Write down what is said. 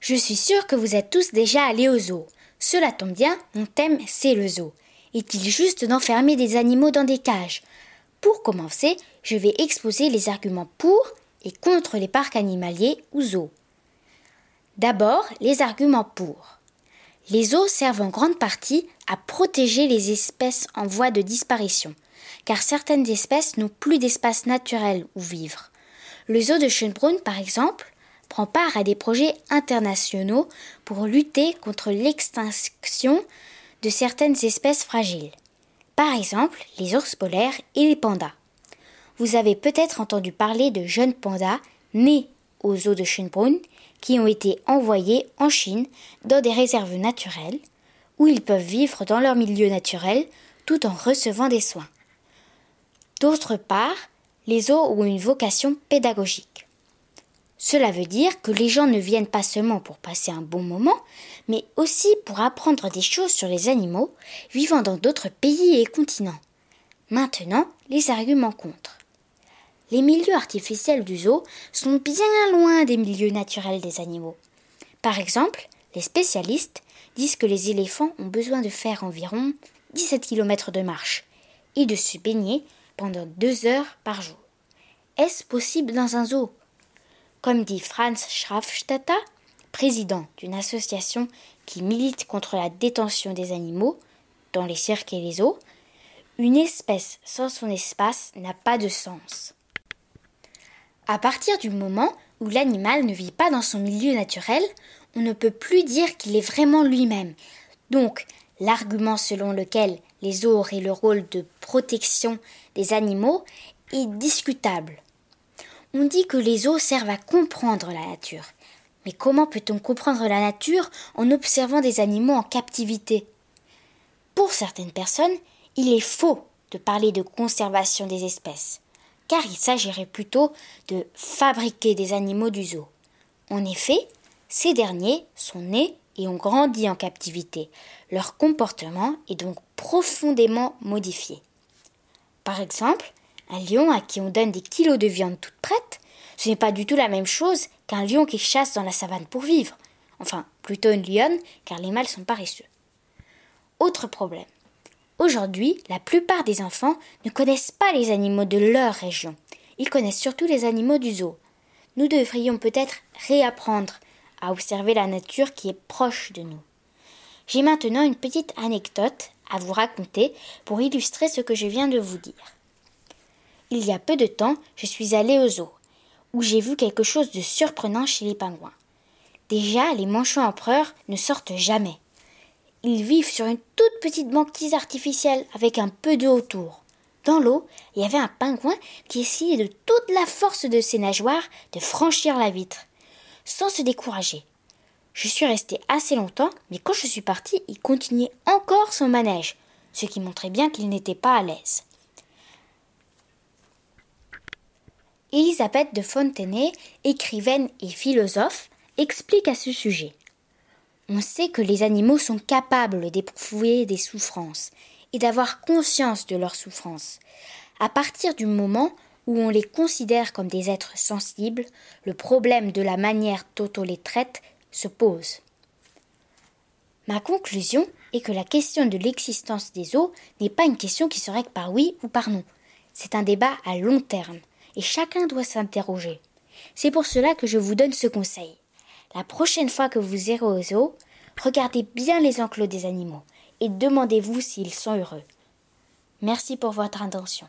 Je suis sûre que vous êtes tous déjà allés au zoo. Cela tombe bien, mon thème c'est le zoo. Est-il juste d'enfermer des animaux dans des cages Pour commencer, je vais exposer les arguments pour et contre les parcs animaliers ou zoos. D'abord, les arguments pour. Les zoos servent en grande partie à protéger les espèces en voie de disparition, car certaines espèces n'ont plus d'espace naturel où vivre. Le zoo de Schönbrunn, par exemple, prend part à des projets internationaux pour lutter contre l'extinction de certaines espèces fragiles. Par exemple, les ours polaires et les pandas. Vous avez peut-être entendu parler de jeunes pandas nés au zoo de Schönbrunn qui ont été envoyés en Chine dans des réserves naturelles où ils peuvent vivre dans leur milieu naturel tout en recevant des soins. D'autre part, les zoos ont une vocation pédagogique. Cela veut dire que les gens ne viennent pas seulement pour passer un bon moment, mais aussi pour apprendre des choses sur les animaux vivant dans d'autres pays et continents. Maintenant, les arguments contre. Les milieux artificiels du zoo sont bien loin des milieux naturels des animaux. Par exemple, les spécialistes disent que les éléphants ont besoin de faire environ 17 km de marche et de se baigner pendant deux heures par jour. Est-ce possible dans un zoo? Comme dit Franz Schraffstatter, président d'une association qui milite contre la détention des animaux dans les cirques et les zoos, une espèce sans son espace n'a pas de sens. À partir du moment où l'animal ne vit pas dans son milieu naturel, on ne peut plus dire qu'il est vraiment lui-même. Donc, l'argument selon lequel les zoos auraient le rôle de protection des animaux est discutable. On dit que les eaux servent à comprendre la nature. Mais comment peut-on comprendre la nature en observant des animaux en captivité? Pour certaines personnes, il est faux de parler de conservation des espèces, car il s'agirait plutôt de fabriquer des animaux du zoo. En effet, ces derniers sont nés et ont grandi en captivité. Leur comportement est donc profondément modifié. Par exemple, un lion à qui on donne des kilos de viande toute prête, ce n'est pas du tout la même chose qu'un lion qui chasse dans la savane pour vivre. Enfin, plutôt une lionne, car les mâles sont paresseux. Autre problème. Aujourd'hui, la plupart des enfants ne connaissent pas les animaux de leur région. Ils connaissent surtout les animaux du zoo. Nous devrions peut-être réapprendre à observer la nature qui est proche de nous. J'ai maintenant une petite anecdote à vous raconter pour illustrer ce que je viens de vous dire. Il y a peu de temps, je suis allée au zoo, où j'ai vu quelque chose de surprenant chez les pingouins. Déjà, les manchots empereurs ne sortent jamais. Ils vivent sur une toute petite banquise artificielle avec un peu d'eau autour. Dans l'eau, il y avait un pingouin qui essayait de toute la force de ses nageoires de franchir la vitre, sans se décourager. Je suis restée assez longtemps, mais quand je suis partie, il continuait encore son manège, ce qui montrait bien qu'il n'était pas à l'aise. Elisabeth de Fontenay, écrivaine et philosophe, explique à ce sujet. On sait que les animaux sont capables d'éprouver des souffrances et d'avoir conscience de leurs souffrances. À partir du moment où on les considère comme des êtres sensibles, le problème de la manière dont on les traite se pose. Ma conclusion est que la question de l'existence des eaux n'est pas une question qui se règle par oui ou par non. C'est un débat à long terme et chacun doit s'interroger. C'est pour cela que je vous donne ce conseil. La prochaine fois que vous irez au zoo, regardez bien les enclos des animaux et demandez-vous s'ils sont heureux. Merci pour votre attention.